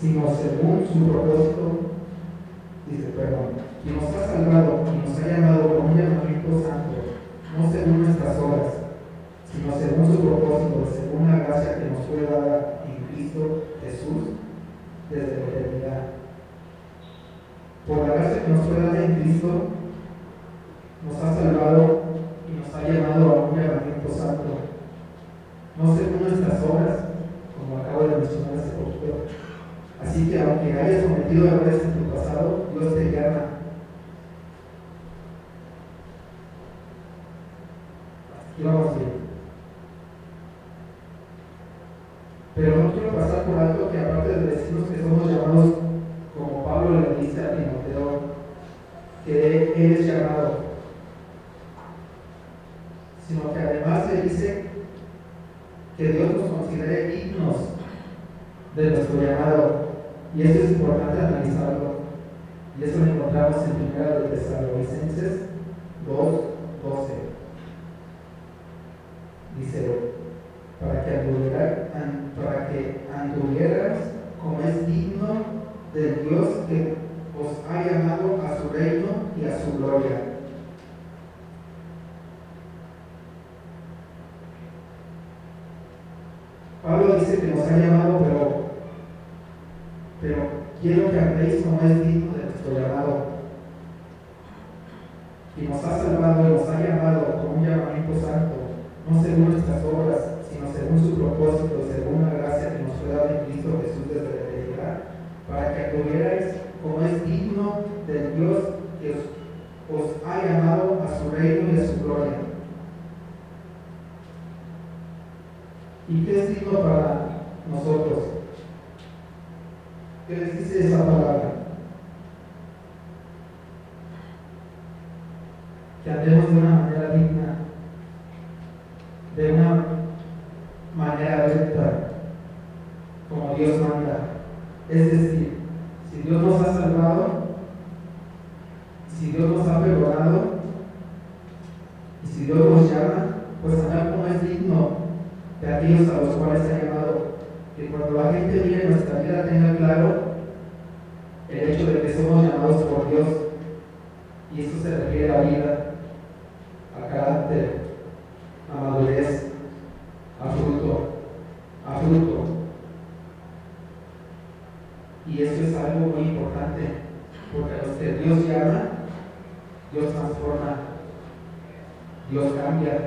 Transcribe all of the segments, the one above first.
sino según su propósito, dice, perdón, y nos ha salvado y nos ha llamado con un llamamiento santo, no según nuestras obras, sino según su propósito, según la gracia que nos fue dada en Cristo Jesús desde la eternidad. Por la gracia que nos fue dada en Cristo, nos ha salvado y nos ha llamado a un llamamiento santo, no según nuestras obras, como acabo de mencionar hace poquito. Así que aunque hayas cometido errores en tu pasado, Dios te llama. Vamos bien. Pero no quiero pasar por alto que aparte de decirnos que somos llamados, como Pablo le dice a Timoteo, que él es llamado, sino que además le dice que Dios nos considere dignos de nuestro llamado. Y eso es importante analizarlo. Y eso lo encontramos en 1 de Tesalonicenses 2, 12. Dice, para que, anduvieras, para que anduvieras como es digno del Dios que os ha llamado a su reino y a su gloria. Pablo dice que nos ha llamado, pero, pero andéis como es digno de nuestro llamado. Y nos ha salvado y nos ha llamado con un llamamiento santo, no según nuestras obras, sino según su propósito, según la gracia que nos fue dada en Cristo Jesús desde la eternidad, para que anduvierais como es digno del Dios que os, os ha llamado a su reino y a su gloria. ¿Y qué es digno para nosotros? ¿Qué les dice esa palabra? Que andemos de una manera digna, de una manera recta, como Dios manda. Es decir, si Dios nos ha salvado, si Dios nos ha perdonado, y si Dios nos llama, pues andar como es digno de aquellos a los cuales ha llamado, que cuando la gente mire nuestra vida tenga claro el hecho de que somos llamados por Dios, y esto se refiere a vida, a carácter, a madurez, a fruto, a fruto. Y eso es algo muy importante, porque a los que Dios llama, Dios transforma, Dios cambia.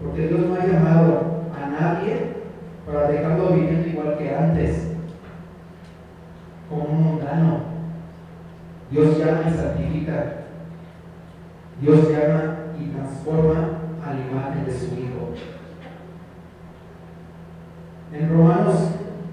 Porque Dios no ha llamado a nadie para dejarlo viviendo igual que antes, como un mundano. Dios llama y santifica. Dios llama y transforma a la imagen de su Hijo. En Romanos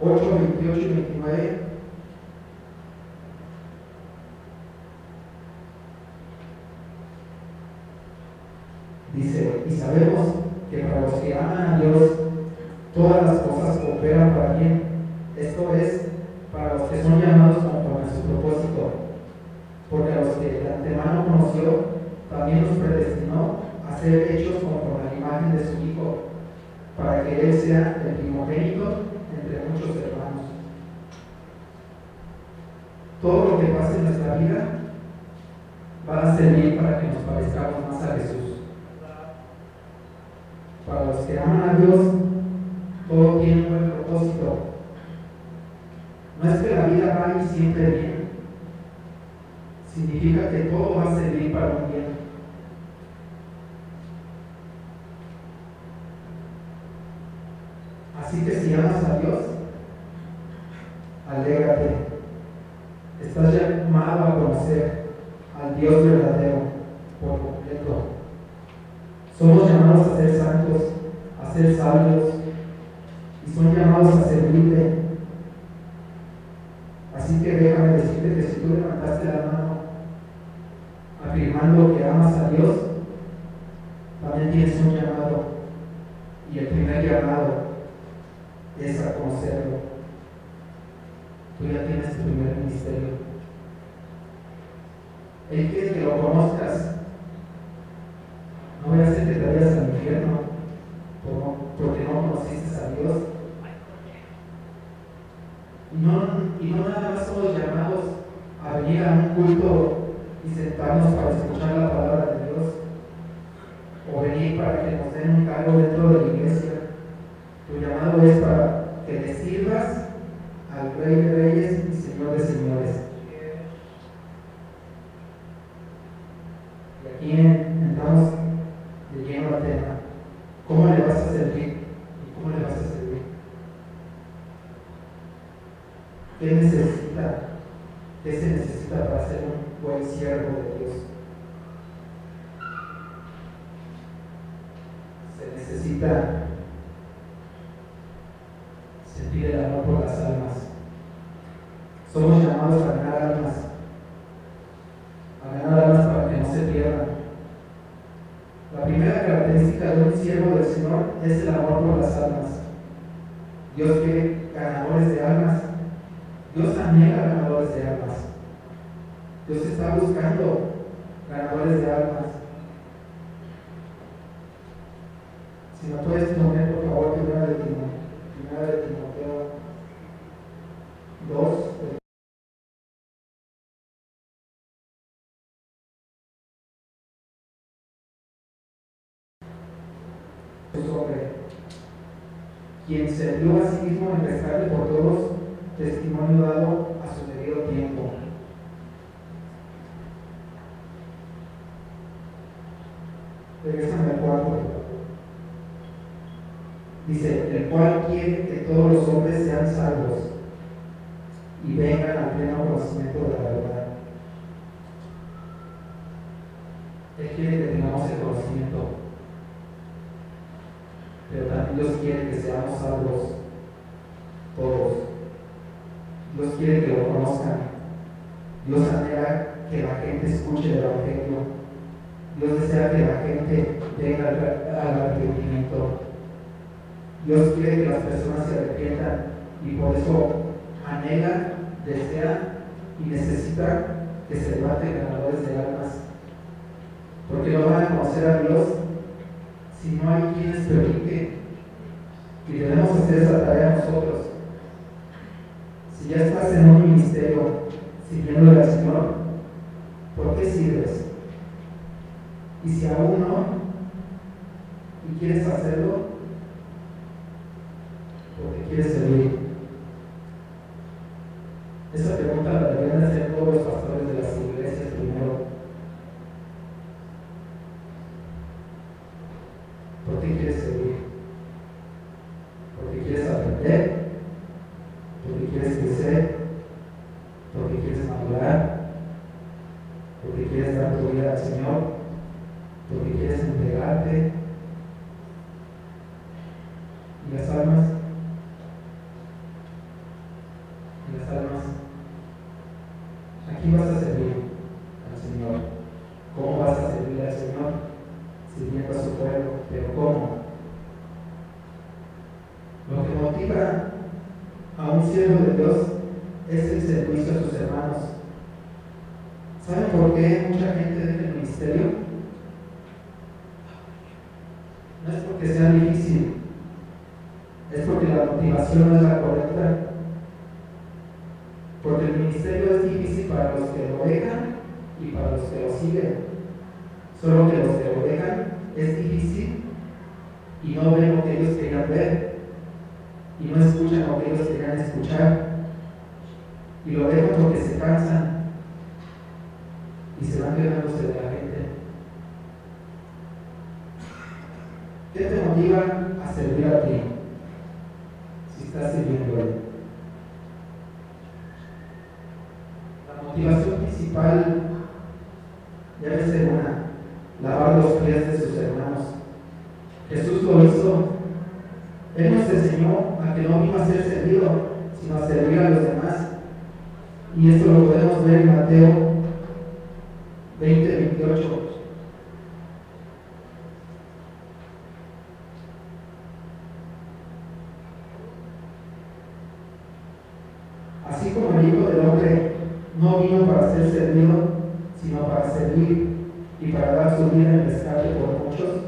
8, 28 y 29 dice, y sabemos que para los que a Dios, todas las cosas cooperan para bien. Esto es, para los que son llamados conforme a su propósito. Porque a los que de antemano conoció, también los predestinó a ser hechos conforme a la imagen de su Hijo, para que Él sea el primogénito entre muchos hermanos. Todo lo que pase en nuestra vida va a servir para que nos parezcamos más a Jesús. Para los que aman a Dios, todo tiene un buen propósito. No es que la vida vaya siempre bien. Significa que todo va a servir para un bien. Así que si amas a Dios, alégrate. Estás llamado a conocer al Dios verdadero por completo. Somos llamados a ser santos, a ser sabios, y son llamados a servirle. Así que déjame decirte que si tú levantaste la mano afirmando que amas a Dios, también tienes un llamado. Y el primer llamado es a conocerlo. Tú ya tienes tu primer ministerio. Él quiere que lo conozcas. No voy a hacer que te vayas al infierno por- porque no conociste a Dios. Y no, y no nada más somos llamados a venir a un culto y sentarnos para escuchar la palabra de Dios o venir para que nos den un cargo dentro de la iglesia. Tu llamado es para que le sirvas al Rey de Reyes y Señor de Señores. Y aquí entramos de lleno al tema. ¿Cómo le vas a servir? ¿Y cómo le vas a servir? ¿Qué necesita? ¿Qué se necesita para ser un buen siervo de Dios? Se necesita sentir el amor por las almas. Somos llamados a ganar almas, a ganar almas para que no se pierdan. La primera característica de un siervo del Señor es el amor por las almas. Dios quiere ganadores de almas. Dios anhela ganadores de almas. Dios está buscando ganadores de almas. Si no puedes poner, por favor, primera de Timoteo, primera de Timoteo 2, hombre, quien se dio a sí mismo en rescate por todos, testimonio dado a su debido tiempo. Regresame al cuarto. Dice, el cual quiere que todos los hombres sean salvos y vengan al pleno conocimiento de la verdad. Él quiere que tengamos el conocimiento pero también Dios quiere que seamos salvos todos. Dios quiere que lo conozcan. Dios anhela que la gente escuche el Evangelio. Dios desea que la gente venga al arrepentimiento. Dios quiere que las personas se arrepientan y por eso anhela, desea y necesita que se levanten ganadores de almas. Porque no van a conocer a Dios si no hay quienes prediquen. Y debemos hacer esa tarea nosotros. Si ya estás en un ministerio sirviendo al Señor, ¿por qué sirves? Y si aún no, y quieres hacerlo, porque quieres servir. Esa pregunta la deberían hacer todos los pastores de las iglesias primero. ¿Por qué quieres servir? ¿Porque quieres aprender? ¿Porque quieres crecer? ¿Porque quieres madurar? ¿Porque quieres dar tu vida al Señor? ¿Porque quieres entregarte? ¿Y las almas? ¿Y las almas? Aquí vas a servir al Señor. ¿Cómo vas a servir al Señor? sirviendo a su pueblo, pero ¿cómo? Lo que motiva a un siervo de Dios es el servicio a sus hermanos. ¿Saben por qué mucha gente deja el ministerio? No es porque sea difícil, es porque la motivación no es la correcta. Porque el ministerio es difícil para los que lo dejan y para los que lo siguen. Solo que los que lo dejan es difícil y no ven lo que ellos querían ver y no escuchan lo que ellos querían escuchar y lo dejan porque se cansan y se van quedándose de la gente. ¿Qué te motiva a servir a ti? Si estás sirviendo a él. La motivación principal debe ser una lavar los pies de sus hermanos. Jesús lo hizo. Él nos enseñó a que no vino a ser servido, servir a los demás. Y esto lo podemos ver en Mateo 20, 28. Así como el Hijo del Hombre no vino para ser servido, sino para servir y para dar su vida en rescate por muchos.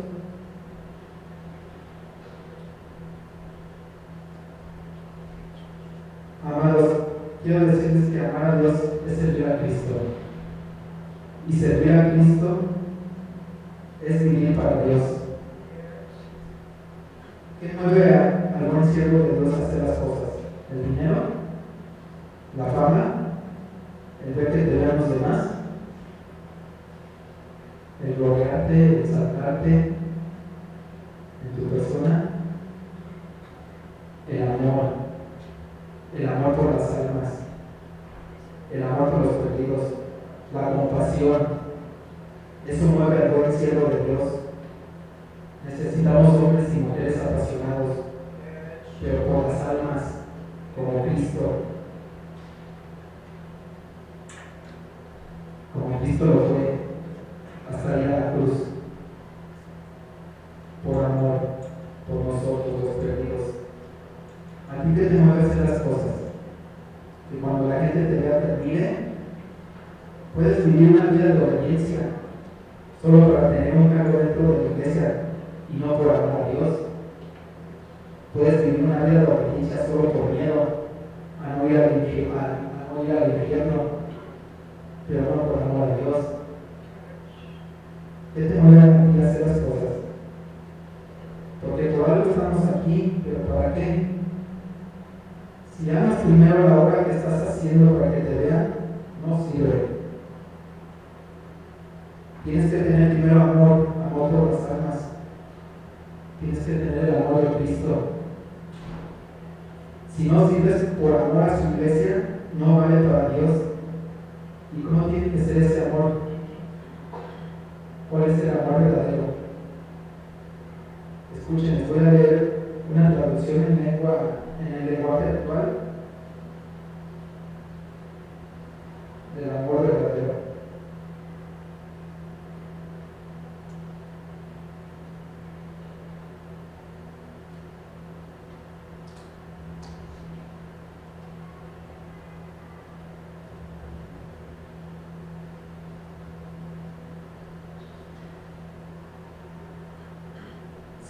Amados, quiero decirles que amar a Dios es servir a Cristo. Y servir a Cristo vivir para Dios. ¿Qué mueve a algún siervo de Dios hacer las cosas? ¿El dinero? ¿La fama? ¿El ver que te vean los demás? ¿El gloriarte, el exaltarte en tu persona? El amor, el amor por las almas, el amor por los perdidos, la compasión. Eso mueve al buen siervo Dios. Necesitamos hombres y mujeres apasionados, pero por las almas, como Cristo. Como Cristo lo fue, hasta ir a la cruz, por amor, por nosotros los perdidos. A ti te mueve a hacer las cosas. Que cuando la gente te vea, te admire, puedes vivir una vida de obediencia, solo para tener un cargo dentro de la iglesia y no por amor a Dios. Puedes vivir una vida de obediencia solo por miedo a no ir al infierno, a no ir al infierno pero no por amor a Dios. ¿Qué te mueve a ti a hacer las cosas? Porque por algo estamos pero ¿para qué? Si amas primero la obra que estás haciendo para que te vean, no sirve. Tienes que tener primero amor, amor por las almas. Tienes que tener el amor de Cristo. Si no sirves por amor a su iglesia, no vale para Dios. ¿Y cómo tiene que ser ese amor? ¿Cuál es el amor verdadero? Escuchen, les voy a leer una traducción en lengua, en el lenguaje actual del amor verdadero.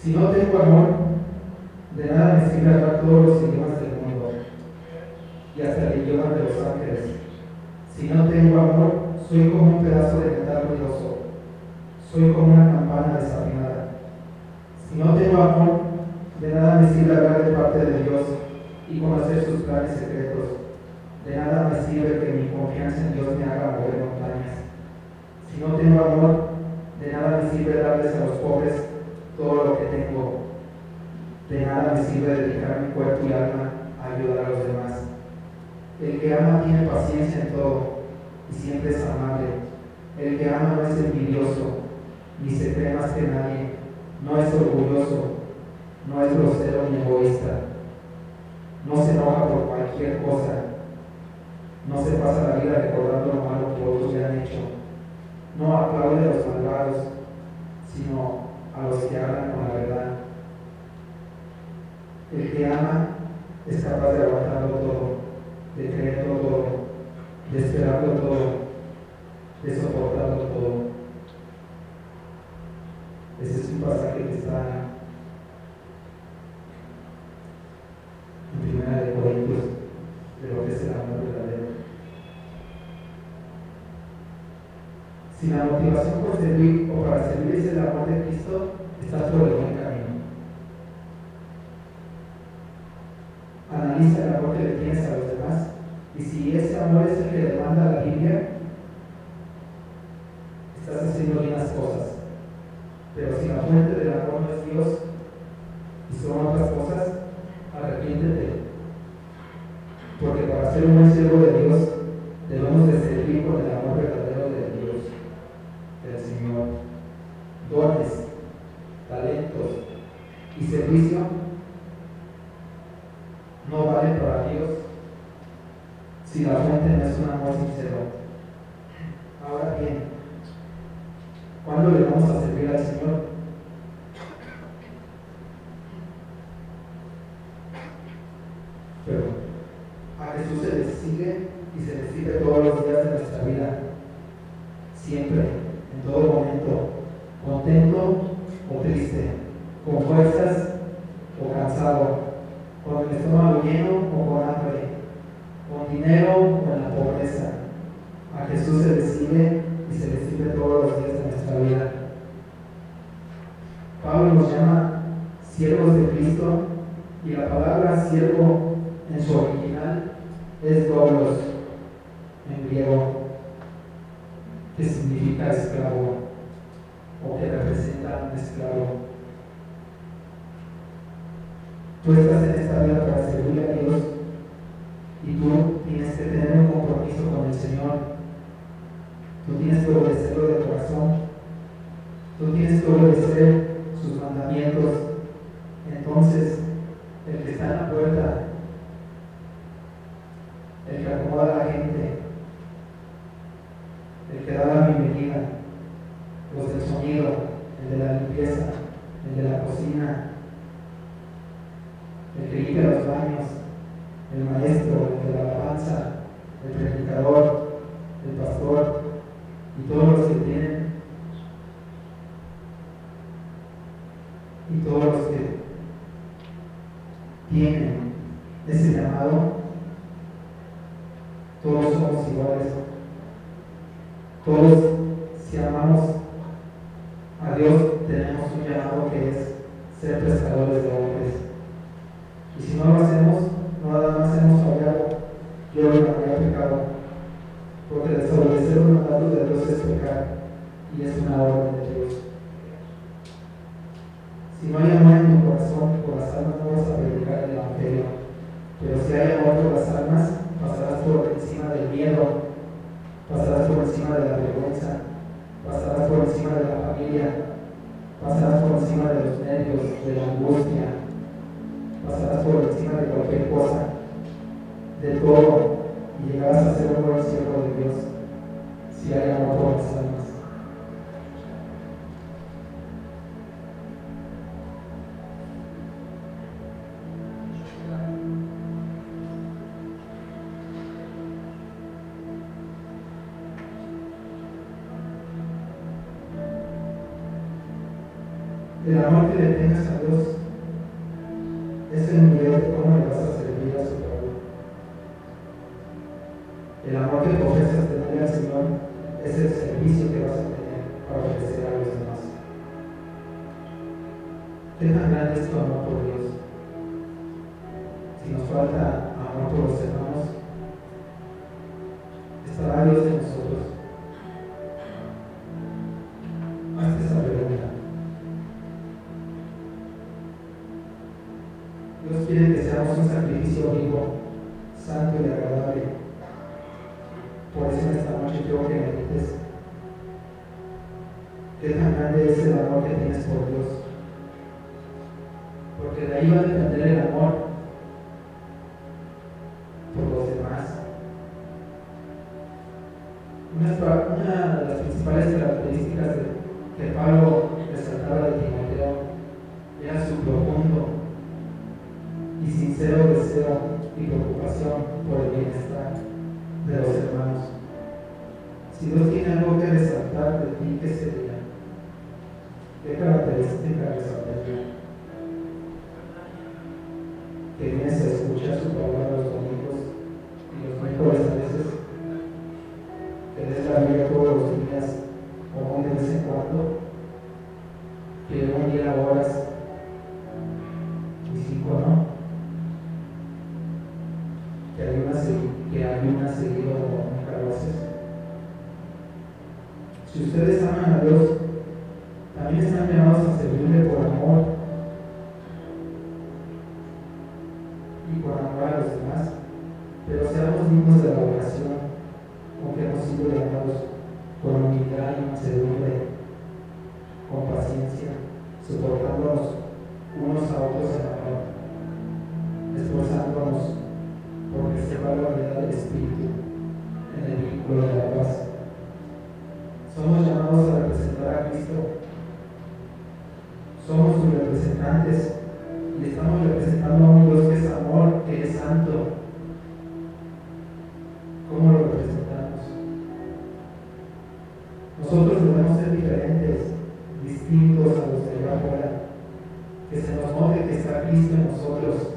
Si no tengo amor, de nada me sirve hablar todos los idiomas del mundo y hasta el idioma de los ángeles. Si no tengo amor, soy como un pedazo de metal ruidoso, soy como una campana desafinada. Si no tengo amor, de nada me sirve hablar de parte de Dios y conocer sus planes secretos. De nada me sirve que mi confianza en Dios me haga mover montañas. Si no tengo amor, de nada me sirve darles a los pobres todo lo que tengo. De nada me sirve dedicar mi cuerpo y alma a ayudar a los demás. El que ama tiene paciencia en todo siempre es amable. El que ama no es envidioso, ni se cree más que nadie, no es orgulloso, no es grosero ni egoísta, no se enoja por cualquier cosa, no se pasa la vida recordando lo que otros le han hecho, no aplaude a los malvados, sino a los que hablan con la verdad. El que ama es capaz de aguantarlo todo, de creerlo todo, de esperarlo todo, de soportarlo todo. Ese es un pasaje que está en Primera de Corintios, de lo que es el amor verdadero. Si la motivación por servir o para servir es el amor de Cristo, estás por el buen camino. Analiza el amor que le tienes a los demás y si ese amor es el que demanda la Biblia, estás haciendo bien las cosas. Pero si la fuente del amor no es Dios y son otras cosas, arrepiéntete. Porque para ser un buen siervo de Dios, debemos de servir con el amor verdadero de Dios, del Señor. Dones, talentos y servicio no valen para Dios si la fuente no es un amor sincero. ¿Cuándo le vamos a servir al Señor? Pero a Jesús se le sigue y se le sigue todos los días de nuestra vida, siempre, en todo momento, contento o triste, con fuerzas o cansado, con el estómago lleno o con hambre, con dinero dinero o en la pobreza. A Jesús se le sigue y se le sirve todos los días de nuestra vida. Pablo nos llama siervos de Cristo y la palabra siervo en su original es doblos en griego, que significa esclavo o que representa un esclavo. Tú estás en esta vida para servir a Dios y tú tienes que tener un compromiso con el Señor. Tú tienes que obedecerlo de corazón. Tú tienes que obedecer sus mandamientos. Entonces, el que está en la puerta, el que acomoda a la gente, el que da la bienvenida, los del sonido, el de la limpieza, el de la cocina, el que limpia los baños, el maestro, el de la alabanza, el predicador, el pastor y todos los que tienen y todos los que tienen ese llamado, todos somos iguales. Todos, El amor que le tengas a Dios es el nivel de cómo le vas a servir a su pueblo. El amor que profesas tener al Señor es el servicio que vas a tener para ofrecer a los demás. ¿Qué tan grande es tu amor por Dios? Si nos falta amor por los deseo y preocupación por el bienestar de los hermanos. Si Dios tiene algo que resaltar de ti, ¿qué sería? ¿Qué característica resaltaría? Que vienes a escuchar su palabra Si ustedes aman a Dios, también están llamados Somos sus representantes y estamos representando a un Dios que es amor, que es santo. ¿Cómo lo representamos? Nosotros debemos ser diferentes, distintos a los de allá afuera. Que se nos note que está Cristo en nosotros